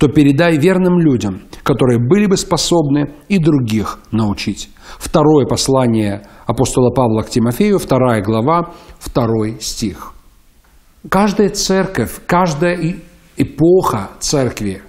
то передай верным людям, которые были бы способны и других научить. Второе послание апостола Павла к Тимофею, вторая глава, второй стих. Каждая церковь, каждая эпоха церкви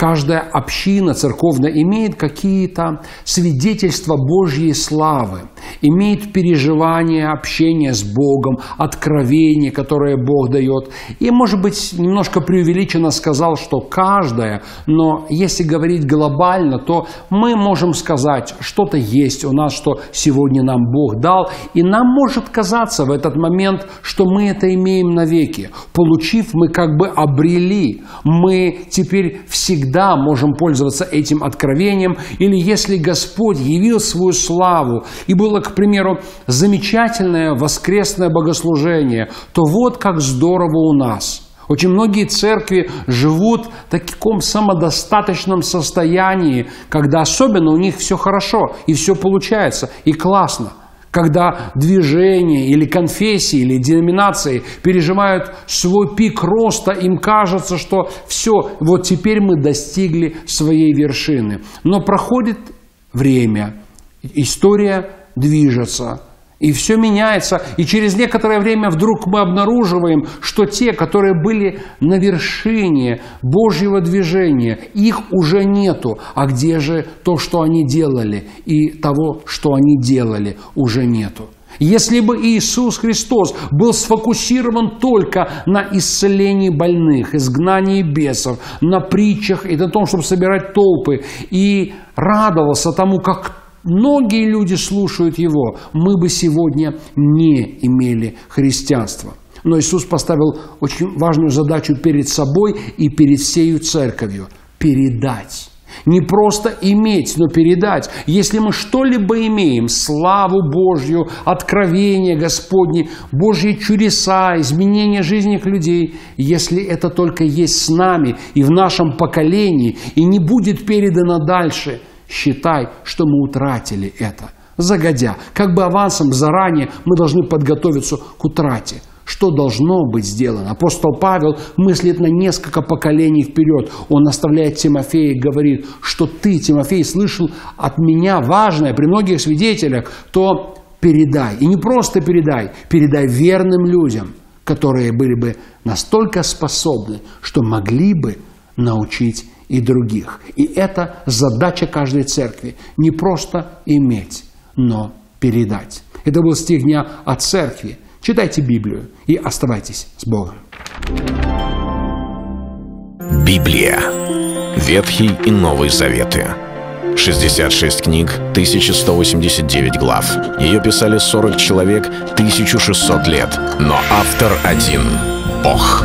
Каждая община церковная имеет какие-то свидетельства Божьей славы, имеет переживание, общение с Богом, откровение, которое Бог дает. И, может быть, немножко преувеличенно сказал, что каждая, но если говорить глобально, то мы можем сказать, что-то есть у нас, что сегодня нам Бог дал, и нам может казаться в этот момент, что мы это имеем навеки. Получив, мы как бы обрели, мы теперь всегда можем пользоваться этим откровением, или если Господь явил свою славу, и было, к примеру, замечательное воскресное богослужение, то вот как здорово у нас – очень многие церкви живут в таком самодостаточном состоянии, когда особенно у них все хорошо, и все получается, и классно когда движение или конфессии или деноминации переживают свой пик роста, им кажется, что все, вот теперь мы достигли своей вершины. Но проходит время, история движется – и все меняется. И через некоторое время вдруг мы обнаруживаем, что те, которые были на вершине Божьего движения, их уже нету. А где же то, что они делали? И того, что они делали, уже нету. Если бы Иисус Христос был сфокусирован только на исцелении больных, изгнании бесов, на притчах и на том, чтобы собирать толпы, и радовался тому, как многие люди слушают его, мы бы сегодня не имели христианства. Но Иисус поставил очень важную задачу перед собой и перед всею церковью – передать. Не просто иметь, но передать. Если мы что-либо имеем, славу Божью, откровение Господне, Божьи чудеса, изменение жизни людей, если это только есть с нами и в нашем поколении, и не будет передано дальше – считай, что мы утратили это. Загодя, как бы авансом заранее мы должны подготовиться к утрате. Что должно быть сделано? Апостол Павел мыслит на несколько поколений вперед. Он оставляет Тимофея и говорит, что ты, Тимофей, слышал от меня важное при многих свидетелях, то передай. И не просто передай, передай верным людям, которые были бы настолько способны, что могли бы научить и других. И это задача каждой церкви. Не просто иметь, но передать. Это был стих дня о церкви. Читайте Библию и оставайтесь с Богом. Библия. Ветхий и Новый Заветы. 66 книг, 1189 глав. Ее писали 40 человек, 1600 лет. Но автор один – Бог.